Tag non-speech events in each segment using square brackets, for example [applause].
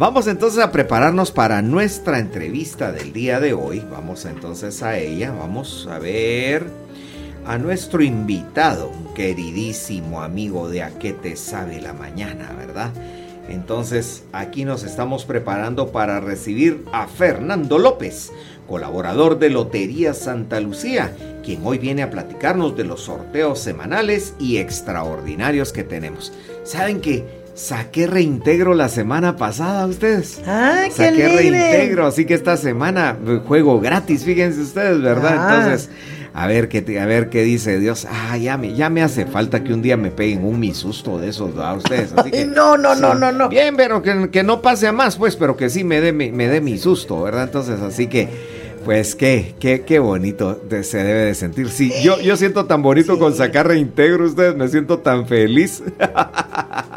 Vamos entonces a prepararnos para nuestra entrevista del día de hoy. Vamos entonces a ella. Vamos a ver a nuestro invitado, un queridísimo amigo de A qué te sabe la mañana, ¿verdad? Entonces aquí nos estamos preparando para recibir a Fernando López, colaborador de Lotería Santa Lucía, quien hoy viene a platicarnos de los sorteos semanales y extraordinarios que tenemos. ¿Saben que Saqué reintegro la semana pasada ustedes. ¡Ah, qué Saqué reintegro, así que esta semana eh, juego gratis, fíjense ustedes, ¿verdad? Ah. Entonces, a ver qué a ver qué dice Dios. Ah, ya me, ya me hace falta que un día me peguen un mi susto de esos a ustedes. Así que, No, no, no, no, no. Bien, pero que, que no pase a más, pues, pero que sí me dé me dé mi susto, ¿verdad? Entonces, así que. Pues qué, qué, qué bonito de- se debe de sentir. Sí, yo, yo siento tan bonito con sacar reintegro ustedes, me siento tan feliz. [laughs]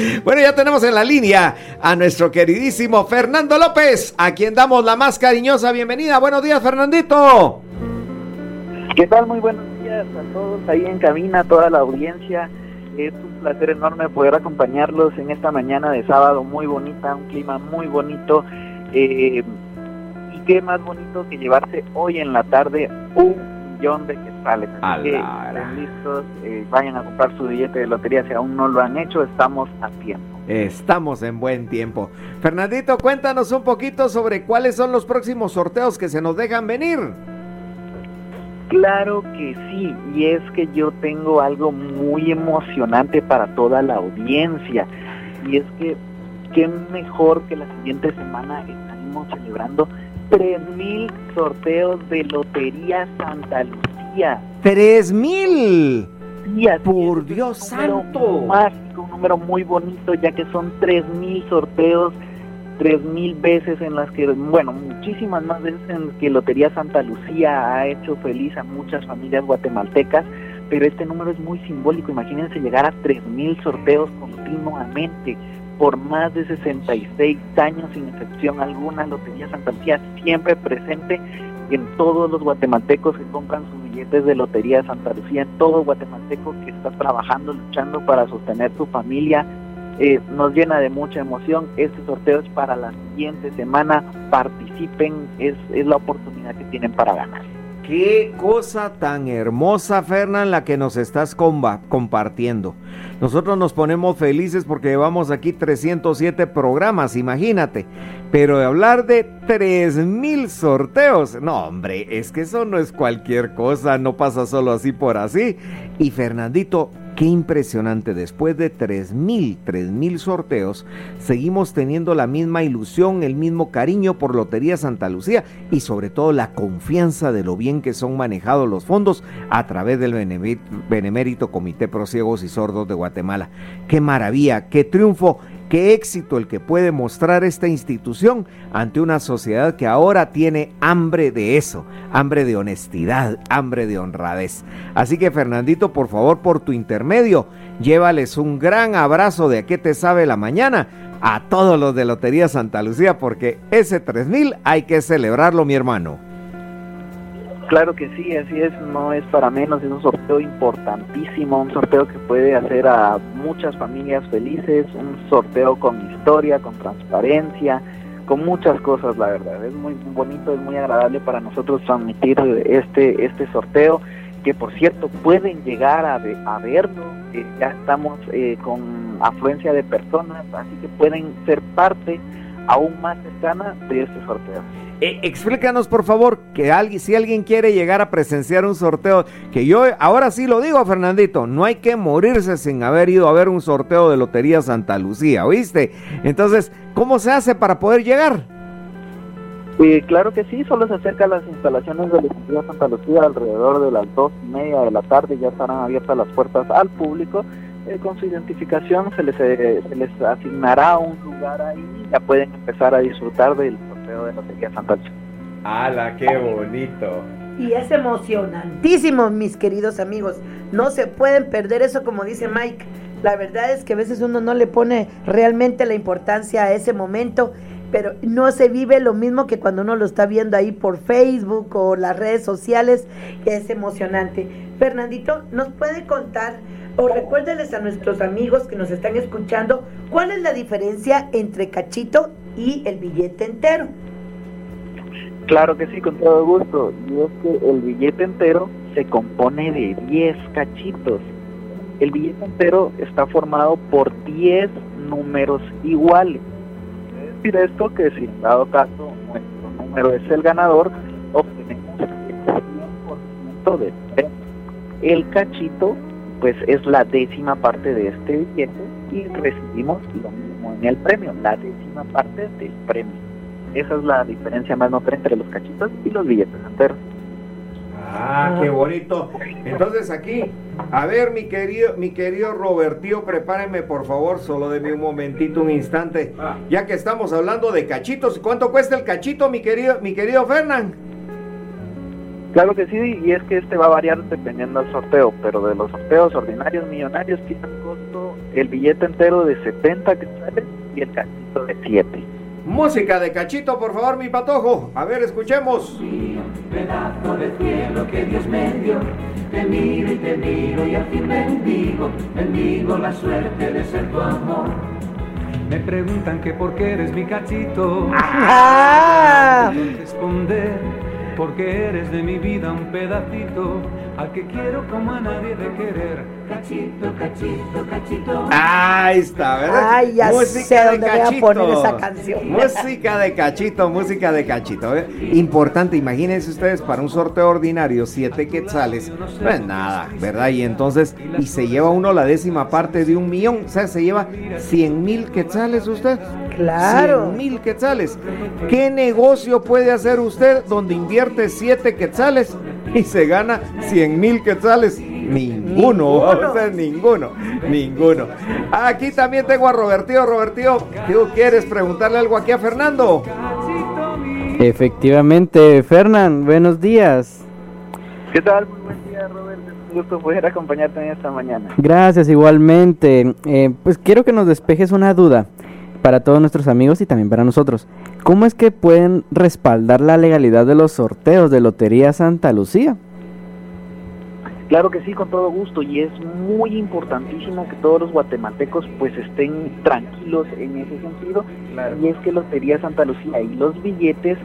[laughs] Bueno, ya tenemos en la línea a nuestro queridísimo Fernando López, a quien damos la más cariñosa bienvenida. Buenos días, Fernandito. ¿Qué tal? Muy buenos días a todos ahí en cabina, a toda la audiencia. Es un placer enorme poder acompañarlos en esta mañana de sábado muy bonita, un clima muy bonito. eh, y qué más bonito que llevarse hoy en la tarde un millón de quetzales. Así que estén listos, eh, vayan a comprar su billete de lotería si aún no lo han hecho, estamos a tiempo. Estamos en buen tiempo. Fernandito, cuéntanos un poquito sobre cuáles son los próximos sorteos que se nos dejan venir. Claro que sí, y es que yo tengo algo muy emocionante para toda la audiencia, y es que qué mejor que la siguiente semana estaremos celebrando 3.000 sorteos de Lotería Santa Lucía. ¡Tres mil! Sí, así Por Dios santo. Mágico, un número muy bonito, ya que son 3.000 sorteos, 3.000 veces en las que, bueno, muchísimas más veces en que Lotería Santa Lucía ha hecho feliz a muchas familias guatemaltecas, pero este número es muy simbólico. Imagínense llegar a 3.000 sorteos continuamente por más de 66 años sin excepción alguna. Lotería Santa Lucía siempre presente en todos los guatemaltecos que compran sus billetes de Lotería Santa Lucía, en todo guatemalteco que está trabajando, luchando para sostener su familia. Eh, nos llena de mucha emoción. Este sorteo es para la siguiente semana. Participen, es, es la oportunidad que tienen para ganar. Qué cosa tan hermosa, Fernán, la que nos estás compartiendo. Nosotros nos ponemos felices porque llevamos aquí 307 programas, imagínate. Pero de hablar de 3000 sorteos, no, hombre, es que eso no es cualquier cosa, no pasa solo así por así. Y Fernandito, qué impresionante, después de 3000, 3000 sorteos, seguimos teniendo la misma ilusión, el mismo cariño por Lotería Santa Lucía y sobre todo la confianza de lo bien que son manejados los fondos a través del Benemé- Benemérito Comité Pro Ciegos y Sordos de Guatemala. Qué maravilla, qué triunfo, qué éxito el que puede mostrar esta institución ante una sociedad que ahora tiene hambre de eso, hambre de honestidad, hambre de honradez. Así que Fernandito, por favor, por tu intermedio, llévales un gran abrazo de a qué te sabe la mañana a todos los de Lotería Santa Lucía, porque ese 3000 hay que celebrarlo, mi hermano. Claro que sí, así es, no es para menos, es un sorteo importantísimo, un sorteo que puede hacer a muchas familias felices, un sorteo con historia, con transparencia, con muchas cosas, la verdad. Es muy bonito, es muy agradable para nosotros transmitir este, este sorteo, que por cierto pueden llegar a, a verlo, eh, ya estamos eh, con afluencia de personas, así que pueden ser parte aún más cercana de este sorteo. Eh, explícanos, por favor, que alguien, si alguien quiere llegar a presenciar un sorteo, que yo ahora sí lo digo, Fernandito, no hay que morirse sin haber ido a ver un sorteo de Lotería Santa Lucía, ¿oíste? Entonces, ¿cómo se hace para poder llegar? Eh, claro que sí, solo se acerca a las instalaciones de Lotería Santa Lucía alrededor de las dos y media de la tarde, ya estarán abiertas las puertas al público. Eh, con su identificación se les, eh, se les asignará un lugar ahí ya pueden empezar a disfrutar del sorteo de Lotería. ¡Hala, qué bonito! Y es emocionantísimo, mis queridos amigos. No se pueden perder eso, como dice Mike. La verdad es que a veces uno no le pone realmente la importancia a ese momento, pero no se vive lo mismo que cuando uno lo está viendo ahí por Facebook o las redes sociales. Es emocionante. Fernandito, ¿nos puede contar o recuérdeles a nuestros amigos que nos están escuchando cuál es la diferencia entre cachito y el billete entero. Claro que sí, con todo gusto. Y es que el billete entero se compone de 10 cachitos. El billete entero está formado por 10 números iguales. Es decir esto que si en dado caso nuestro número es el ganador, obtenemos el 100% del premio. El cachito pues es la décima parte de este billete y recibimos lo mismo en el premio, la décima parte del premio. Esa es la diferencia más notable entre los cachitos y los billetes enteros. Ah, qué bonito. Entonces aquí, a ver, mi querido, mi querido Robertío, prepárenme por favor, solo de un momentito, un instante, ah. ya que estamos hablando de cachitos. ¿Cuánto cuesta el cachito, mi querido, mi querido Fernán? Claro que sí, y es que este va a variar dependiendo del sorteo, pero de los sorteos ordinarios millonarios costo el billete entero de 70 quetzales y el cachito de 7. Música de cachito, por favor, mi patojo. A ver, escuchemos. Pedazo de cielo que Dios me dio, te miro y te miro y al fin bendigo, bendigo la suerte de ser tu amor. Me preguntan que por qué eres mi cachito. ¡Ah! Responder porque eres de mi vida un pedacito al que quiero como a nadie de querer. Cachito, cachito, cachito. Ahí está, ¿verdad? Ay, ya música sé dónde voy a poner esa canción. Música de cachito, música de cachito. ¿eh? Importante, imagínense ustedes para un sorteo ordinario, siete quetzales. No es nada, ¿verdad? Y entonces, y se lleva uno la décima parte de un millón. O sea, se lleva cien mil quetzales usted. Claro. Cien mil quetzales. ¿Qué negocio puede hacer usted donde invierte siete quetzales [laughs] y se gana cien mil quetzales? Ninguno, ninguno, ninguno. Aquí también tengo a Robertío. Robertío, ¿tú quieres preguntarle algo aquí a Fernando? Efectivamente, Fernán, buenos días. ¿Qué tal? Muy buen día, Robert. Un gusto poder acompañarte en esta mañana. Gracias, igualmente. Eh, pues quiero que nos despejes una duda para todos nuestros amigos y también para nosotros. ¿Cómo es que pueden respaldar la legalidad de los sorteos de Lotería Santa Lucía? Claro que sí, con todo gusto, y es muy importantísimo que todos los guatemaltecos pues estén tranquilos en ese sentido, y es que Lotería Santa Lucía y los billetes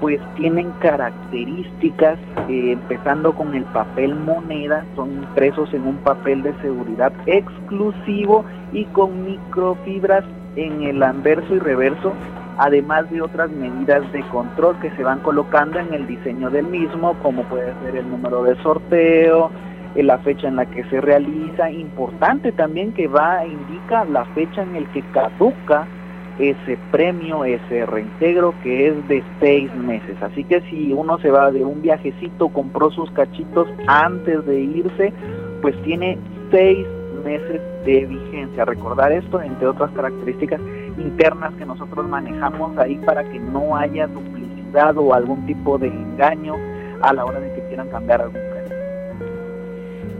pues tienen características, eh, empezando con el papel moneda, son impresos en un papel de seguridad exclusivo y con microfibras en el anverso y reverso además de otras medidas de control que se van colocando en el diseño del mismo, como puede ser el número de sorteo, eh, la fecha en la que se realiza, importante también que va, indica la fecha en el que caduca ese premio, ese reintegro que es de seis meses. Así que si uno se va de un viajecito, compró sus cachitos antes de irse, pues tiene seis meses de vigencia. Recordar esto, entre otras características internas que nosotros manejamos ahí para que no haya duplicidad o algún tipo de engaño a la hora de que quieran cambiar algún premio.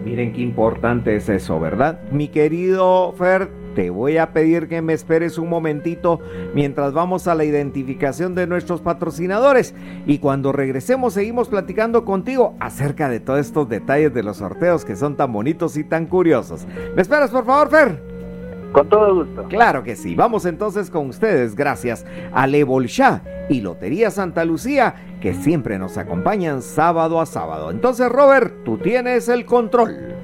Miren qué importante es eso, ¿verdad? Mi querido Fer, te voy a pedir que me esperes un momentito mientras vamos a la identificación de nuestros patrocinadores y cuando regresemos seguimos platicando contigo acerca de todos estos detalles de los sorteos que son tan bonitos y tan curiosos. ¿Me esperas por favor, Fer? Con todo gusto. Claro que sí. Vamos entonces con ustedes gracias a Le Bolshá y Lotería Santa Lucía que siempre nos acompañan sábado a sábado. Entonces, Robert, tú tienes el control.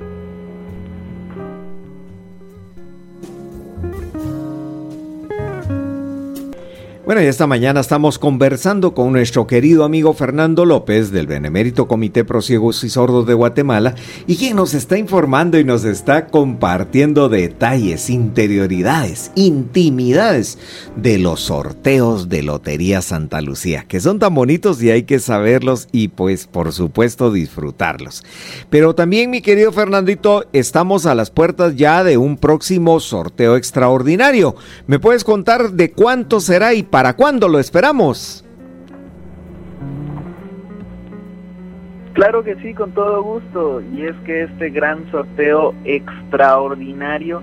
Bueno, y esta mañana estamos conversando con nuestro querido amigo Fernando López del Benemérito Comité Prosiegos y Sordos de Guatemala y quien nos está informando y nos está compartiendo detalles, interioridades, intimidades de los sorteos de Lotería Santa Lucía, que son tan bonitos y hay que saberlos y pues por supuesto disfrutarlos. Pero también mi querido Fernandito, estamos a las puertas ya de un próximo sorteo extraordinario. ¿Me puedes contar de cuánto será y ¿Para cuándo lo esperamos? Claro que sí, con todo gusto. Y es que este gran sorteo extraordinario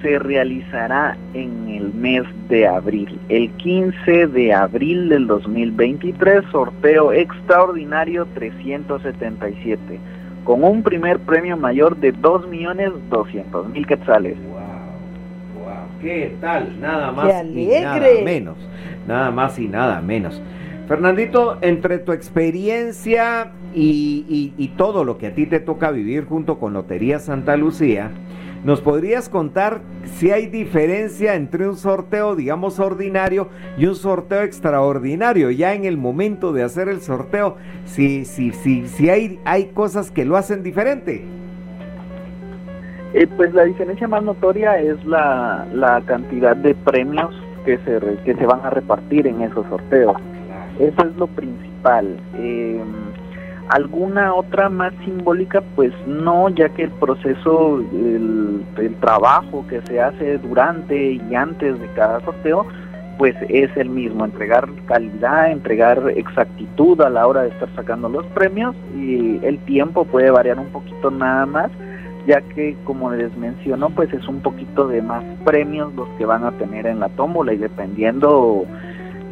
se realizará en el mes de abril. El 15 de abril del 2023, sorteo extraordinario 377. con un primer premio mayor de 2.200.000 quetzales. ¿Qué tal? Nada más y nada menos. Nada más y nada menos. Fernandito, entre tu experiencia y, y, todo lo que a ti te toca vivir junto con Lotería Santa Lucía, ¿Nos podrías contar si hay diferencia entre un sorteo, digamos, ordinario y un sorteo extraordinario? Ya en el momento de hacer el sorteo, si, si, si, si hay, hay cosas que lo hacen diferente. Eh, pues la diferencia más notoria es la, la cantidad de premios que se, que se van a repartir en esos sorteos. Eso es lo principal. Eh, alguna otra más simbólica pues no ya que el proceso el, trabajo que se hace durante y antes de cada sorteo pues es el mismo entregar calidad entregar exactitud a la hora de estar sacando los premios y el tiempo puede variar un poquito nada más ya que como les menciono pues es un poquito de más premios los que van a tener en la tómbola y dependiendo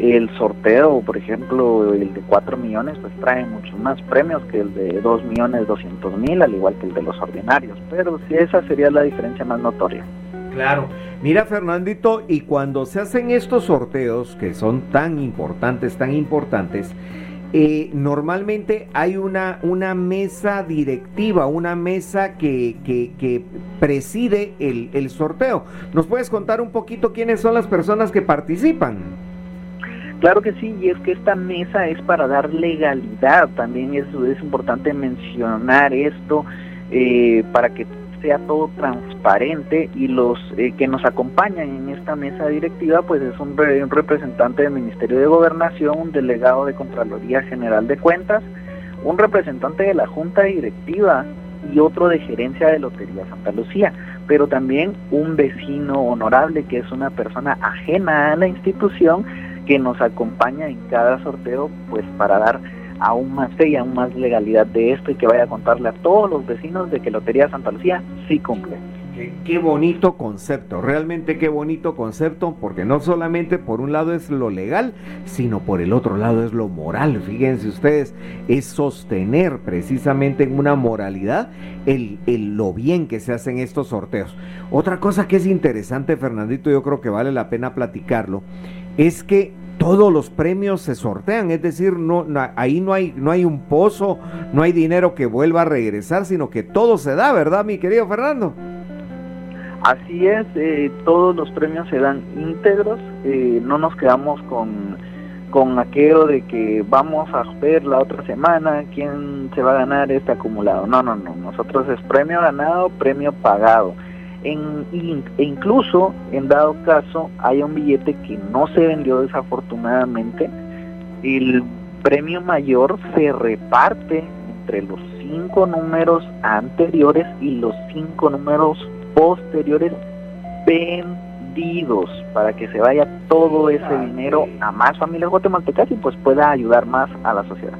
el sorteo, por ejemplo, el de 4 millones, pues trae muchos más premios que el de 2 millones 200 mil, al igual que el de los ordinarios. Pero sí, esa sería la diferencia más notoria. Claro. Mira, Fernandito, y cuando se hacen estos sorteos, que son tan importantes, tan importantes, eh, normalmente hay una, una mesa directiva, una mesa que, que, que preside el, el sorteo. ¿Nos puedes contar un poquito quiénes son las personas que participan? Claro que sí, y es que esta mesa es para dar legalidad, también es, es importante mencionar esto eh, para que sea todo transparente y los eh, que nos acompañan en esta mesa directiva pues es un, un, representante del Ministerio de Gobernación, un delegado de Contraloría General de Cuentas, un representante de la Junta Directiva y otro de Gerencia de Lotería Santa Lucía, pero también un vecino honorable que es una persona ajena a la institución que nos acompaña en cada sorteo, pues para dar aún más fe y aún más legalidad de esto y que vaya a contarle a todos los vecinos de que Lotería Santa Lucía sí cumple. Qué, bonito concepto, realmente qué bonito concepto, porque no solamente por un lado es lo legal, sino por el otro lado es lo moral. Fíjense ustedes, es sostener precisamente en una moralidad el, el, lo bien que se hacen estos sorteos. Otra cosa que es interesante, Fernandito, yo creo que vale la pena platicarlo, es que todos los premios se sortean, es decir, no, ahí no hay, no hay un pozo, no hay dinero que vuelva a regresar, sino que todo se da, ¿verdad, mi querido Fernando? Así es, eh, todos los premios se dan íntegros, eh, no nos quedamos con, con aquello de que vamos a ver la otra semana quién se va a ganar este acumulado. No, no, no, nosotros es premio ganado, premio pagado en, e incluso en dado caso hay un billete que no se vendió desafortunadamente, el premio mayor se reparte entre los cinco números anteriores y los cinco números posteriores vendidos para que se vaya todo ese dinero a más familias guatemaltecas y pues pueda ayudar más a la sociedad.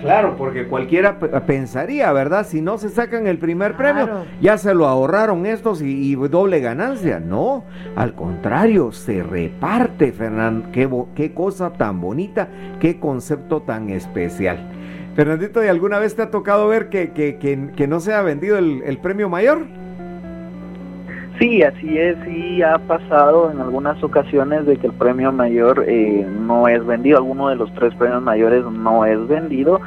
Claro, porque cualquiera pensaría, ¿verdad? Si no se sacan el primer premio, ya se lo ahorraron estos y, doble ganancia. No, al contrario, se reparte, Fernando. Qué, qué cosa tan bonita, qué concepto tan especial. Fernandito, ¿y alguna vez te ha tocado ver que, que, que, no se ha vendido el, premio mayor? Sí, así es, sí ha pasado en algunas ocasiones de que el premio mayor eh, no es vendido, alguno de los tres premios mayores no es vendido,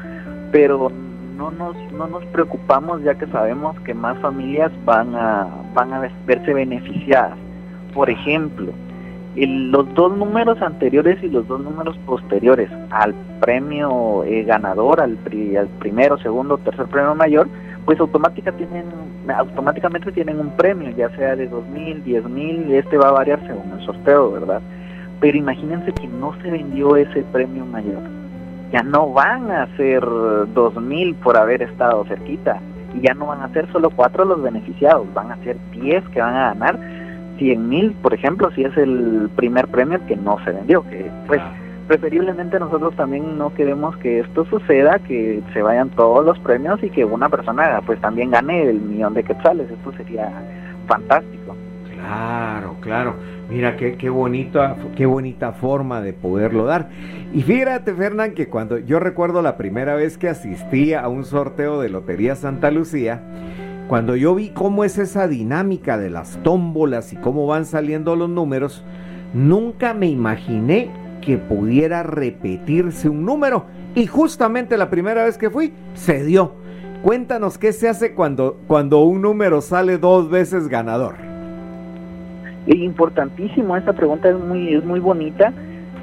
pero no nos, no nos preocupamos ya que sabemos que más familias van a, van a verse beneficiadas. Por ejemplo, los dos números anteriores y los dos números posteriores al premio eh, ganador, al, al primero, segundo, tercer premio mayor, pues automática tienen, automáticamente tienen un premio, ya sea de dos mil, diez mil, este va a variar según el sorteo, ¿verdad? Pero imagínense que no se vendió ese premio mayor. Ya no van a ser dos mil por haber estado cerquita. Y ya no van a ser solo cuatro los beneficiados, van a ser diez que van a ganar cien mil, por ejemplo, si es el primer premio que no se vendió, que pues preferiblemente nosotros también no queremos que esto suceda, que se vayan todos los premios y que una persona pues también gane el millón de quetzales, esto sería fantástico. Claro, claro. Mira qué, qué, bonita, qué bonita forma de poderlo dar. Y fíjate, Fernán, que cuando yo recuerdo la primera vez que asistí a un sorteo de Lotería Santa Lucía, cuando yo vi cómo es esa dinámica de las tómbolas y cómo van saliendo los números, nunca me imaginé que pudiera repetirse un número. Y justamente la primera vez que fui, se dio. Cuéntanos qué se hace cuando, cuando un número sale dos veces ganador. Importantísimo, esta pregunta es muy, es muy bonita,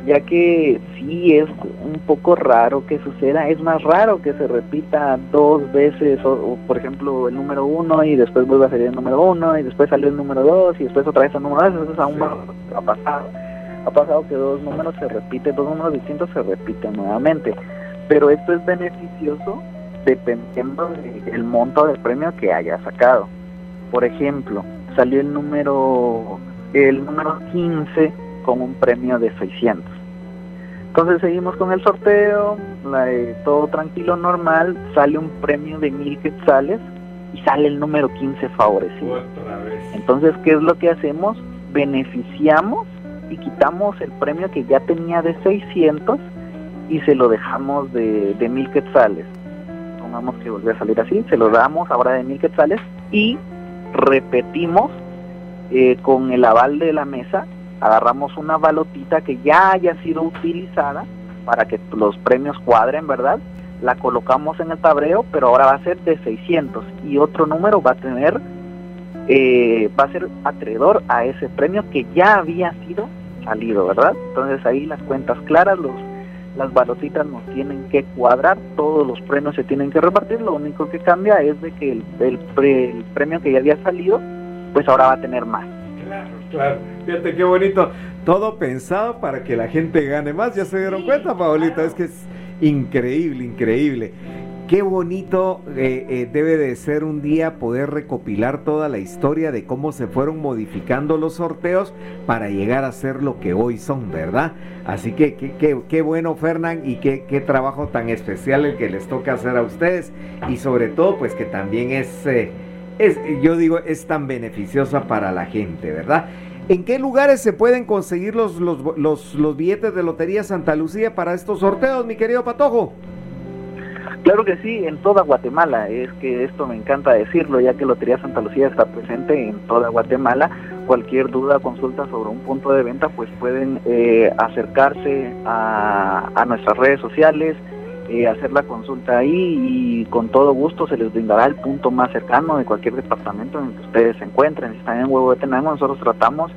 ya que sí es un poco raro que suceda, es más raro que se repita dos veces, o, por ejemplo, el número uno y después vuelve a salir el número uno y después sale el número dos y después otra vez el número dos, eso aún ha pasado ha pasado que dos números se repiten, dos números distintos se repiten nuevamente. Pero esto es beneficioso dependiendo del monto del premio que haya sacado. Por ejemplo, salió el número el número 15 con un premio de 600. Entonces seguimos con el sorteo, todo tranquilo, normal, sale un premio de mil quetzales y sale el número 15 favorecido. Entonces, ¿qué es lo que hacemos? Beneficiamos y quitamos el premio que ya tenía de 600 y se lo dejamos de, de mil quetzales. Pongamos que volvió a salir así, se lo damos ahora de mil quetzales y repetimos eh, con el aval de la mesa, agarramos una balotita que ya haya sido utilizada para que los premios cuadren, ¿verdad? La colocamos en el tablero, pero ahora va a ser de 600 y otro número va a tener, eh, va a ser acreedor a ese premio que ya había sido salido, ¿verdad? Entonces ahí las cuentas claras, los, las balotitas nos tienen que cuadrar, todos los premios se tienen que repartir, lo único que cambia es de que el, el, premio que ya había salido, pues ahora va a tener más. Claro, claro. Fíjate qué bonito. Todo pensado para que la gente gane más. ¿Ya se dieron cuenta, Paolita? Es que es increíble, increíble. Qué bonito eh, eh, debe de ser un día poder recopilar toda la historia de cómo se fueron modificando los sorteos para llegar a ser lo que hoy son, ¿verdad? Así que qué bueno, Fernán, y qué, trabajo tan especial el que les toca hacer a ustedes. Y sobre todo, pues que también es, eh, yo digo, es tan beneficiosa para la gente, ¿verdad? ¿En qué lugares se pueden conseguir los billetes de Lotería Santa Lucía para estos sorteos, mi querido Patojo? Claro que sí, en toda Guatemala, es que esto me encanta decirlo, ya que Lotería Santa Lucía está presente en toda Guatemala. Cualquier duda, consulta sobre un punto de venta, pues pueden eh, acercarse a, nuestras redes sociales, eh, hacer la consulta ahí y con todo gusto se les brindará el punto más cercano de cualquier departamento en el que ustedes se encuentren. Si están en Huevo de Tenango, nosotros tratamos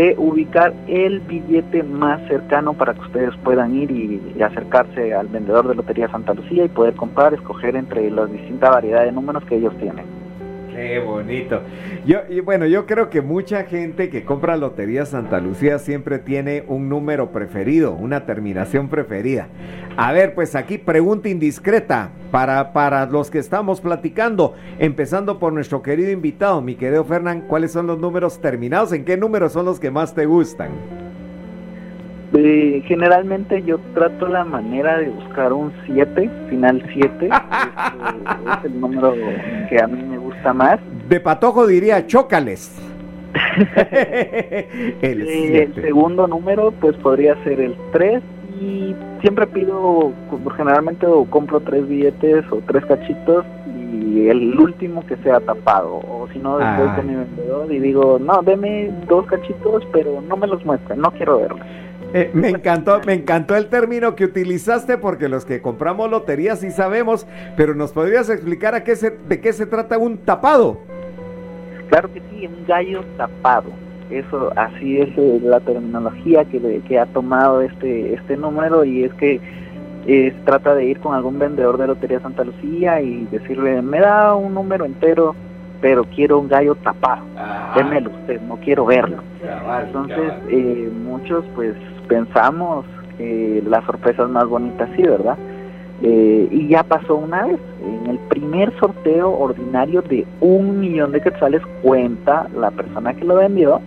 de ubicar el billete más cercano para que ustedes puedan ir y, acercarse al vendedor de Lotería Santa Lucía y poder comprar, escoger entre las distintas variedades de números que ellos tienen. Qué bonito. Yo, y bueno, yo creo que mucha gente que compra Lotería Santa Lucía siempre tiene un número preferido, una terminación preferida. A ver, pues aquí pregunta indiscreta para, para los que estamos platicando, empezando por nuestro querido invitado, mi querido Fernán, ¿cuáles son los números terminados? ¿En qué números son los que más te gustan? Eh, generalmente yo trato la manera de buscar un 7, final 7, [laughs] es, el número que a mí me gusta más. De patojo diría chócales. [laughs] el, el, segundo número pues podría ser el 3 y siempre pido, generalmente compro tres billetes o tres cachitos y el último que sea tapado o si no después ah. con mi vendedor y digo no deme dos cachitos pero no me los muestren no quiero verlos eh, me encantó, me encantó el término que utilizaste porque los que compramos loterías sí sabemos, pero nos podrías explicar a qué se, de qué se trata un tapado. Claro que sí, un gallo tapado. Eso, así es eh, la terminología que, que ha tomado este este número y es que eh, se trata de ir con algún vendedor de Lotería Santa Lucía y decirle, me da un número entero, pero quiero un gallo tapado, démelo usted, no quiero verlo. Entonces, eh, muchos pues pensamos que la sorpresa es más bonita así, ¿verdad? Eh, y ya pasó una vez, en el primer sorteo ordinario de un millón de quetzales cuenta la persona que lo vendió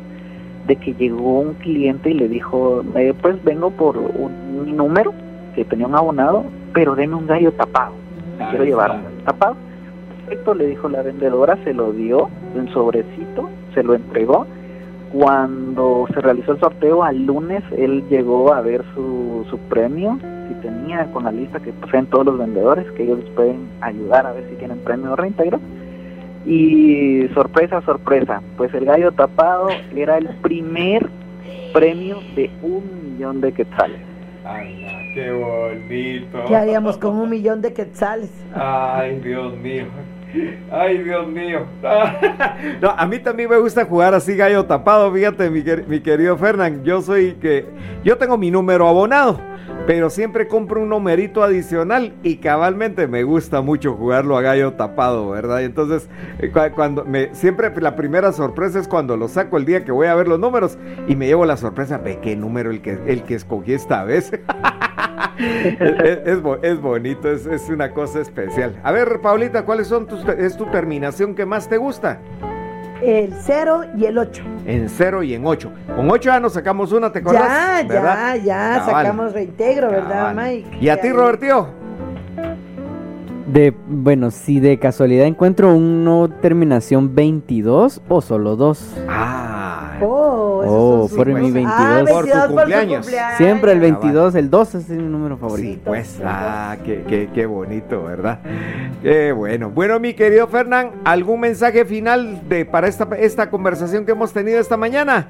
de que llegó un cliente y le dijo, eh, pues vengo por un número que tenía un abonado, pero deme un gallo tapado, me quiero llevar un gallo tapado. Perfecto, le dijo la vendedora, se lo dio en sobrecito, se lo entregó cuando se realizó el sorteo al lunes, él llegó a ver su, su premio, si tenía con la lista que poseen todos los vendedores, que ellos les pueden ayudar a ver si tienen premio reintegro. Y sorpresa, sorpresa, pues el gallo tapado era el primer premio de un millón de quetzales. Ay, qué bonito. ¿Qué haríamos con un millón de quetzales? Ay, Dios mío. Ay, Dios mío. [laughs] No, a mí también me gusta jugar así gallo tapado, fíjate, mi, mi querido Fernán. Yo soy que. Yo tengo mi número abonado pero siempre compro un numerito adicional y cabalmente me gusta mucho jugarlo a gallo tapado, ¿verdad? Y entonces, eh, cuando me, siempre la primera sorpresa es cuando lo saco el día que voy a ver los números y me llevo la sorpresa, ve qué número el que, el que escogí esta vez. [laughs] es, es, bonito, es, es, una cosa especial. A ver, Paulita, ¿cuáles son tus, es tu terminación que más te gusta? el 0 y el 8. En 0 y en 8. Con 8 ya nos sacamos una, ¿te acuerdas? Ya, ya, ya, sacamos reintegro, ¿verdad, Mike? ¿Y a ti, Roberto? De, bueno, si de casualidad encuentro una terminación 22 o solo 2. Ah. Oh, oh por mi 22. Ah, por, tu cumpleaños. Siempre el 22, el 2 es mi número favorito. Sí, pues, ah, qué, qué, qué, bonito, ¿verdad? Qué bueno. Bueno, mi querido Fernán, ¿algún mensaje final de, para esta, esta conversación que hemos tenido esta mañana?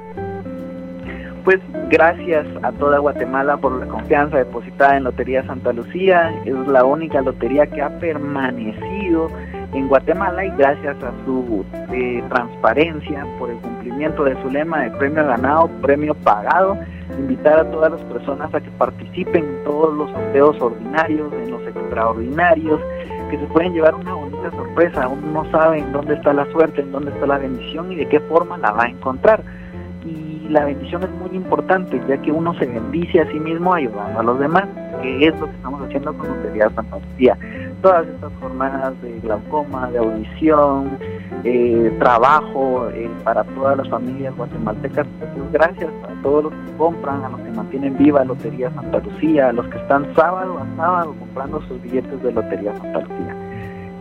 Pues gracias a toda Guatemala por la confianza depositada en Lotería Santa Lucía. Es la única lotería que ha permanecido en Guatemala y gracias a su eh, transparencia por el cumplimiento de su lema de premio ganado, premio pagado, invitar a todas las personas a que participen en todos los sorteos ordinarios, en los extraordinarios, que se pueden llevar una bonita sorpresa. Uno no sabe en dónde está la suerte, en dónde está la bendición y de qué forma la va a encontrar la bendición es muy importante, ya que uno se bendice a sí mismo ayudando a los demás, que es lo que estamos haciendo con Lotería Santa Lucía. Todas estas jornadas de glaucoma, de audición, eh, trabajo eh, para todas las familias guatemaltecas, pues gracias a todos los que compran, a los que mantienen viva Lotería Santa Lucía, a los que están sábado a sábado comprando sus billetes de Lotería Santa Lucía.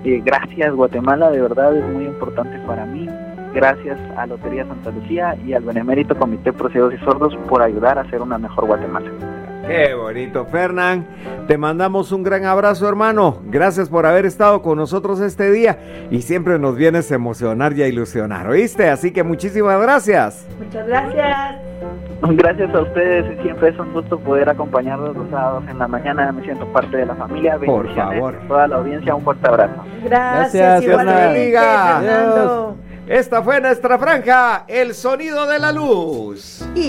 Eh, gracias Guatemala, de verdad es muy importante para mí gracias a Lotería Santa Lucía y al Benemérito Comité Pro y Sordos por ayudar a hacer una mejor Guatemala. Qué bonito, Fernán. Te mandamos un gran abrazo, hermano. Gracias por haber estado con nosotros este día y siempre nos vienes a emocionar y a ilusionar, ¿oíste? Así que muchísimas gracias. Muchas gracias. Gracias a ustedes y siempre es un gusto poder acompañarlos los sábados en la mañana. Me siento parte de la familia. Por favor. Toda la audiencia, un fuerte abrazo. Gracias, Gracias Esta fue nuestra franja, el sonido de la luz.